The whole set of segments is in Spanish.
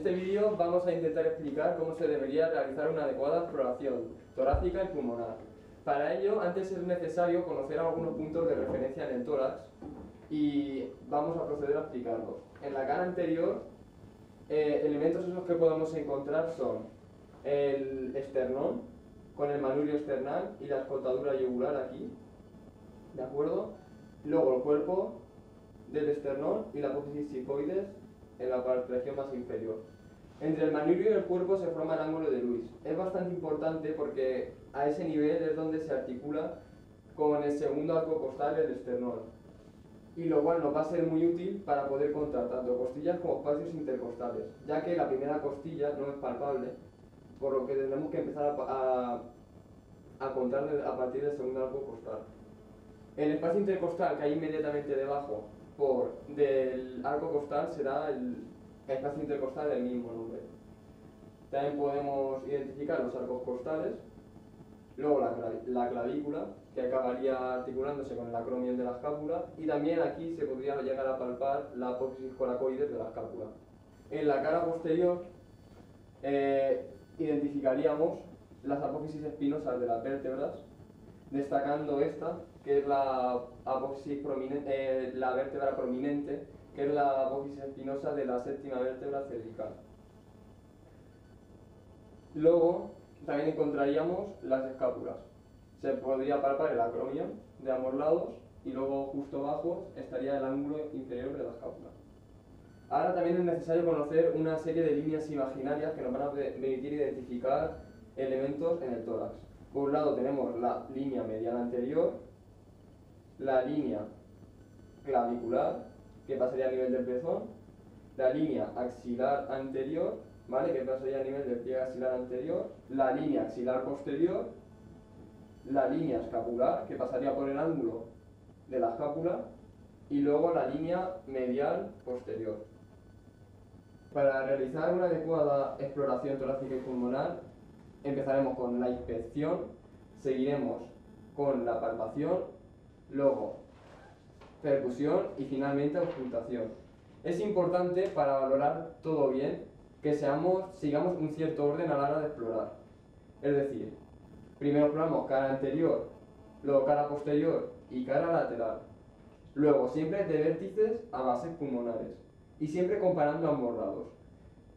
Este vídeo vamos a intentar explicar cómo se debería realizar una adecuada exploración torácica y pulmonar. Para ello, antes es necesario conocer algunos puntos de referencia en el tórax y vamos a proceder a explicarlos. En la cara anterior, eh, elementos esos que podemos encontrar son el esternón, con el manubrio esternal y la escotadura yugular aquí, ¿de acuerdo? Luego el cuerpo del esternón y la apófisis sifoides en la región más inferior. Entre el manubrio y el cuerpo se forma el ángulo de Luis. Es bastante importante porque a ese nivel es donde se articula con el segundo arco costal el esternón. Y lo cual nos va a ser muy útil para poder contar tanto costillas como espacios intercostales, ya que la primera costilla no es palpable, por lo que tendremos que empezar a, a, contar a partir del segundo arco costal. El espacio intercostal que hay inmediatamente debajo por del arco costal será el, espacio intercostal del mismo nombre. También podemos identificar los arcos costales, luego la, clavícula, que acabaría articulándose con el acromion de la escápula, y también aquí se podría llegar a palpar la apófisis coracoides de la escápula. En la cara posterior eh, identificaríamos las apófisis espinosas de las vértebras, destacando esta, que es la apófisis eh, la vértebra prominente, que es la apófisis espinosa de la séptima vértebra cervical. Luego también encontraríamos las escápulas. Se podría palpar el acromion de ambos lados y luego justo abajo estaría el ángulo inferior de la escápula. Ahora también es necesario conocer una serie de líneas imaginarias que nos van a permitir identificar elementos en el tórax. Por un lado tenemos la línea mediana anterior, la línea clavicular, que pasaría a nivel del pezón, la línea axilar anterior, ¿vale? que pasaría a nivel del pie axilar anterior, la línea axilar posterior, la línea escapular, que pasaría por el ángulo de la escápula, y luego la línea medial posterior. Para realizar una adecuada exploración torácica y pulmonar, empezaremos con la inspección, seguiremos con la palpación, luego percusión y finalmente auscultación. Es importante para valorar todo bien que seamos, sigamos un cierto orden a la hora de explorar. Es decir, primero exploramos cara anterior, luego cara posterior y cara lateral. Luego siempre de vértices a bases pulmonares y siempre comparando ambos lados.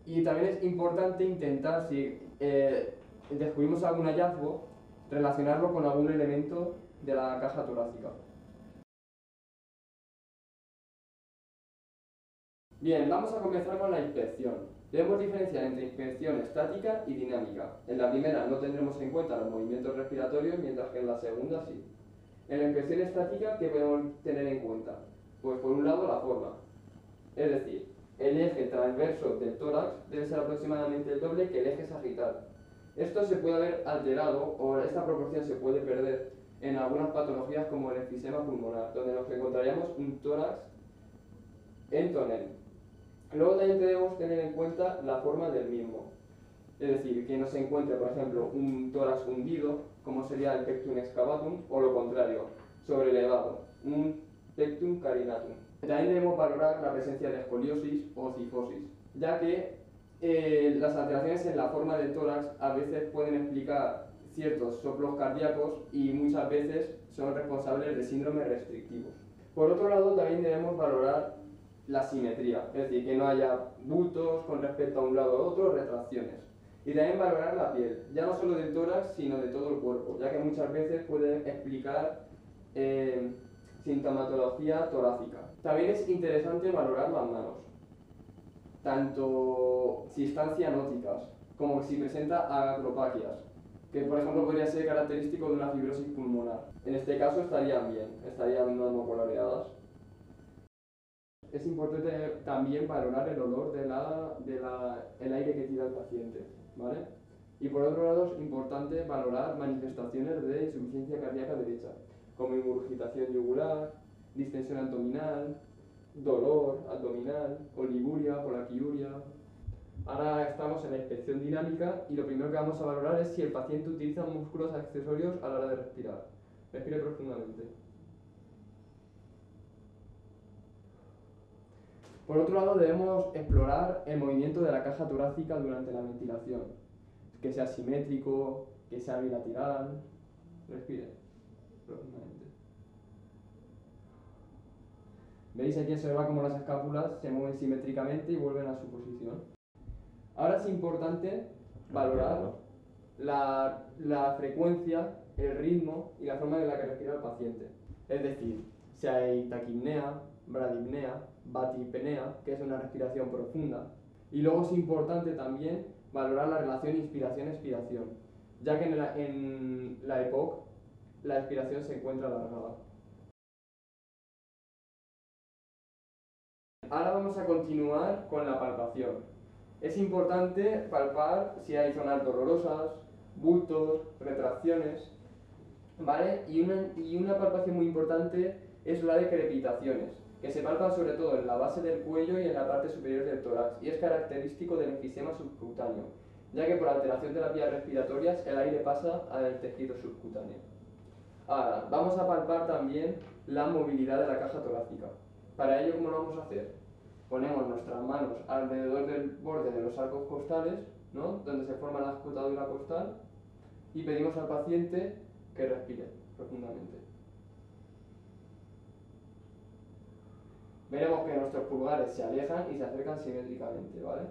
Y también es importante intentar, si eh, descubrimos algún hallazgo, relacionarlo con algún elemento de la caja torácica. Bien, vamos a comenzar con la inspección. Debemos diferenciar entre inspección estática y dinámica. En la primera no tendremos en cuenta los movimientos respiratorios, mientras que en la segunda sí. En la inspección estática, ¿qué podemos tener en cuenta? Pues por un lado la forma. Es decir, el eje transverso del tórax debe ser aproximadamente el doble que el eje sagital. Esto se puede haber alterado o esta proporción se puede perder en algunas patologías como el enfisema pulmonar, donde nos encontraríamos un tórax en tonel. Luego también debemos tener en cuenta la forma del mismo. Es decir, que no se encuentre, por ejemplo, un tórax hundido, como sería el pectum excavatum, o lo contrario, sobrelevado, un pectum carinatum. También debemos valorar la presencia de escoliosis o cifosis, ya que eh, las alteraciones en la forma del tórax a veces pueden explicar ciertos soplos cardíacos y muchas veces son responsables de síndromes restrictivos. Por otro lado, también debemos valorar la simetría, es decir, que no haya bultos con respecto a un lado a otro, retracciones. Y también valorar la piel, ya no solo del tórax, sino de todo el cuerpo, ya que muchas veces puede explicar eh, sintomatología torácica. También es interesante valorar las manos tanto si están cianóticas como si presenta agropaquias, que por ejemplo podría ser característico de una fibrosis pulmonar. En este caso estarían bien, estarían no coloreadas. Es importante también valorar el olor del de la, el aire que tira el paciente, ¿vale? Y por otro lado es importante valorar manifestaciones de insuficiencia cardíaca derecha, como ingurgitación yugular, distensión abdominal, dolor abdominal, oliguria, polaquiuria. Ahora estamos en la inspección dinámica y lo primero que vamos a valorar es si el paciente utiliza músculos accesorios a la hora de respirar. Respire profundamente. Por otro lado, debemos explorar el movimiento de la caja torácica durante la ventilación, que sea simétrico, que sea bilateral. Respire profundamente. ¿Veis? Aquí se observa cómo las escápulas se mueven simétricamente y vuelven a su posición. Ahora es importante valorar la, la frecuencia, el ritmo y la forma en la que respira el paciente. Es decir, si hay taquipnea, bradipnea, batipenea, que es una respiración profunda. Y luego es importante también valorar la relación inspiración-expiración, ya que en la, en la EPOC la expiración se encuentra alargada. Ahora vamos a continuar con la palpación. Es importante palpar si hay zonas dolorosas, bultos, retracciones, ¿vale? Y una, y una palpación muy importante es la de crepitaciones, que se palpa sobre todo en la base del cuello y en la parte superior del tórax, y es característico del enfisema subcutáneo, ya que por alteración de las vías respiratorias el aire pasa al tejido subcutáneo. Ahora, vamos a palpar también la movilidad de la caja torácica. Para ello, ¿cómo lo vamos a hacer? Ponemos nuestras manos alrededor del borde de los arcos costales, ¿no? donde se forma la escotadura costal, y pedimos al paciente que respire profundamente. Veremos que nuestros pulgares se alejan y se acercan simétricamente, ¿vale?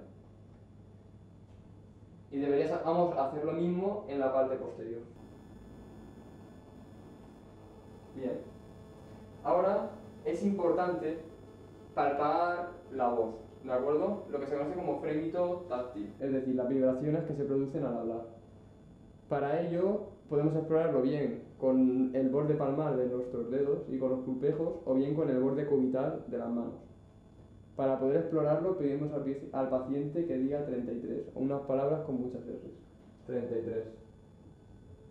Y deberíamos hacer lo mismo en la parte posterior. Bien. Ahora es importante palpar la voz, ¿de acuerdo? Lo que se conoce como frémito táctil, es decir, las vibraciones que se producen al hablar. Para ello podemos explorarlo bien con el borde palmar de nuestros dedos y con los pulpejos o bien con el borde cubital de las manos. Para poder explorarlo pedimos al, paciente que diga 33 o unas palabras con muchas R. 33.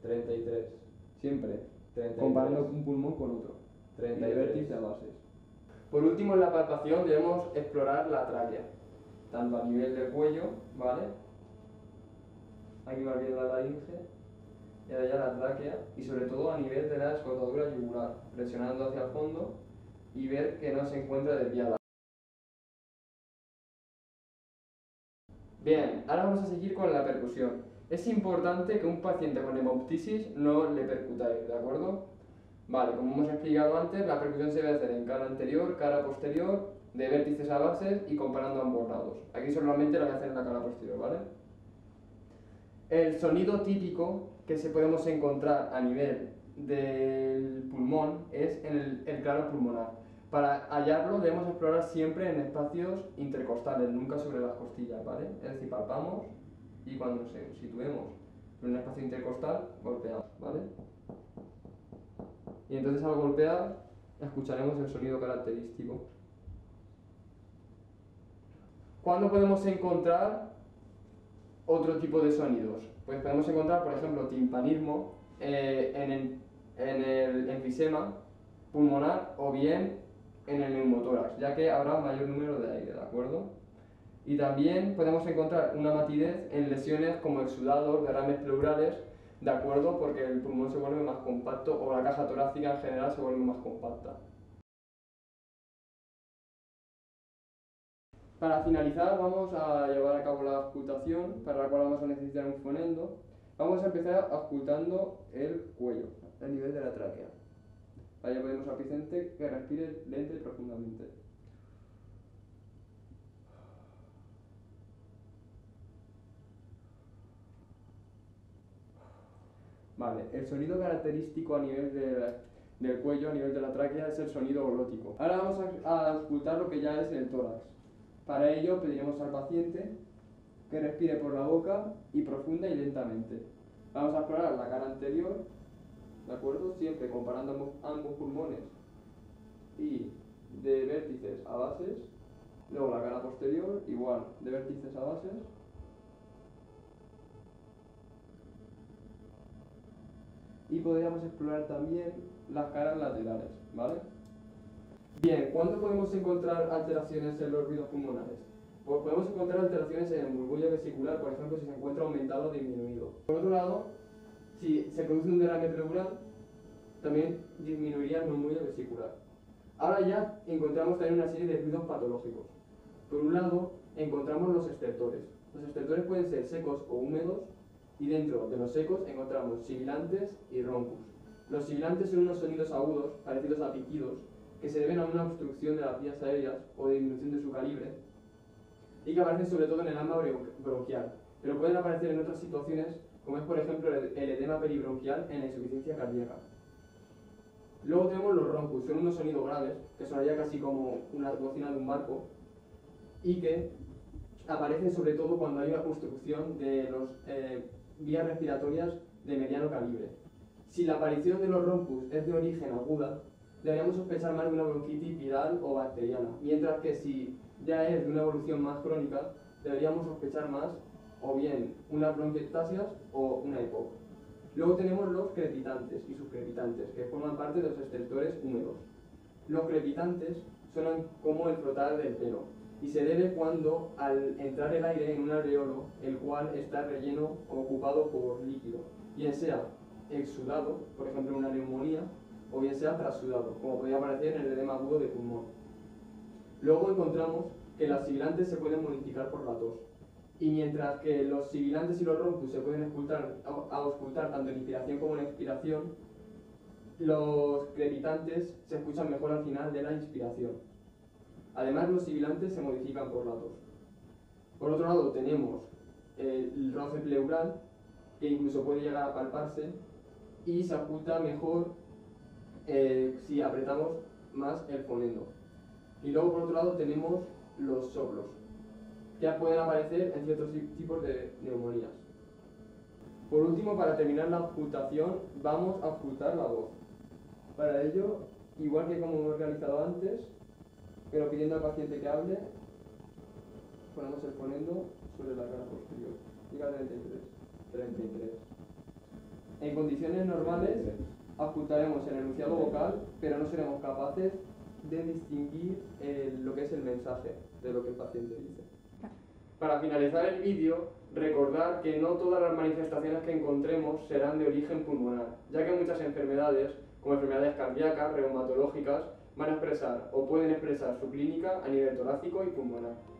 33. Siempre. Comparando un pulmón con otro. 33. Y vértice a bases. Por último, en la palpación debemos explorar la tráquea, tanto a nivel del cuello, ¿vale? Aquí va bien la laringe y allá la tráquea y sobre todo a nivel de la escotadura yugular, presionando hacia el fondo y ver que no se encuentra desviada. Bien, ahora vamos a seguir con la percusión. Es importante que un paciente con hemoptisis no le percutáis, ¿de acuerdo? Vale, como hemos explicado antes, la percusión se debe hacer en cara anterior, cara posterior, de vértices a bases y comparando ambos lados. Aquí solamente lo voy a hacer en la cara posterior, ¿vale? El sonido típico que se podemos encontrar a nivel del pulmón es en el, claro pulmonar. Para hallarlo debemos explorar siempre en espacios intercostales, nunca sobre las costillas, ¿vale? Es decir, palpamos y cuando nos situemos en un espacio intercostal, golpeamos, ¿vale? Y entonces al golpear escucharemos el sonido característico. ¿Cuándo podemos encontrar otro tipo de sonidos? Pues podemos encontrar, por ejemplo, timpanismo eh, en, el, en el enfisema pulmonar o bien en el neumotórax, ya que habrá mayor número de aire, ¿de acuerdo? Y también podemos encontrar una matidez en lesiones como exudados, derrames pleurales, ¿de acuerdo? Porque el pulmón se vuelve más compacto o la caja torácica en general se vuelve más compacta. Para finalizar vamos a llevar a cabo la ocultación, para la cual vamos a necesitar un fonendo. Vamos a empezar ocultando el cuello, a nivel de la tráquea. Allá podemos al paciente que respire lento y profundamente. Vale, el sonido característico a nivel del cuello, a nivel de la tráquea, es el sonido glótico. Ahora vamos a, a ocultar lo que ya es el tórax. Para ello pediremos al paciente que respire por la boca y profunda y lentamente. Vamos a explorar la cara anterior, ¿de acuerdo? Siempre comparando ambos pulmones y de vértices a bases. Luego la cara posterior, igual, de vértices a bases. Y podríamos explorar también las caras laterales, ¿vale? Bien, ¿cuándo podemos encontrar alteraciones en los ruidos pulmonares? Pues podemos encontrar alteraciones en el murmullo vesicular, por ejemplo, si se encuentra aumentado o disminuido. Por otro lado, si se produce un derrame pleural, también disminuiría el murmullo vesicular. Ahora ya encontramos también una serie de ruidos patológicos. Por un lado, encontramos los estertores. Los estertores pueden ser secos o húmedos y dentro de los secos encontramos sibilantes y roncus. Los sibilantes son unos sonidos agudos, parecidos a piquidos, que se deben a una obstrucción de las vías aéreas o de disminución de su calibre y que aparecen sobre todo en el alma bronquial, pero pueden aparecer en otras situaciones como es por ejemplo el edema peribronquial en la insuficiencia cardíaca. Luego tenemos los roncus, son unos sonidos graves, que sonaría casi como una bocina de un barco, y que aparecen sobre todo cuando hay una obstrucción de las eh, vías respiratorias de mediano calibre. Si la aparición de los roncus es de origen aguda, deberíamos sospechar más de una bronquitis viral o bacteriana, mientras que si ya es de una evolución más crónica, deberíamos sospechar más o bien unas bronquiectasias o una EPOC. Luego tenemos los crepitantes y subcrepitantes, que forman parte de los estertores húmedos. Los crepitantes suenan como el frotar del pelo y se debe cuando al entrar el aire en un alveolo, el cual está relleno o ocupado por líquido, bien sea exudado, por ejemplo una neumonía, o bien sea trasudado, como podría aparecer en el edema agudo de pulmón. Luego encontramos que las sibilantes se pueden modificar por la tos. Y mientras que los sibilantes y los roncus se pueden auscultar, auscultar tanto en inspiración como en expiración, los crepitantes se escuchan mejor al final de la inspiración. Además, los sibilantes se modifican por la tos. Por otro lado, tenemos el roce pleural, que incluso puede llegar a palparse, y se oculta mejor eh, si apretamos más el fonendo. Y luego, por otro lado, tenemos los soplos, que pueden aparecer en ciertos tipos de neumonías. Por último, para terminar la ocultación, vamos a ocultar la voz. Para ello, igual que como hemos realizado antes, pero pidiendo al paciente que hable, ponemos el fonendo sobre la cara posterior. Diga 33. 33. En condiciones normales, ocultaremos el enunciado vocal, pero no seremos capaces de distinguir lo que es el mensaje de lo que el paciente dice. Para finalizar el vídeo, recordar que no todas las manifestaciones que encontremos serán de origen pulmonar, ya que muchas enfermedades, como enfermedades cardíacas, reumatológicas, van a expresar o pueden expresar su clínica a nivel torácico y pulmonar.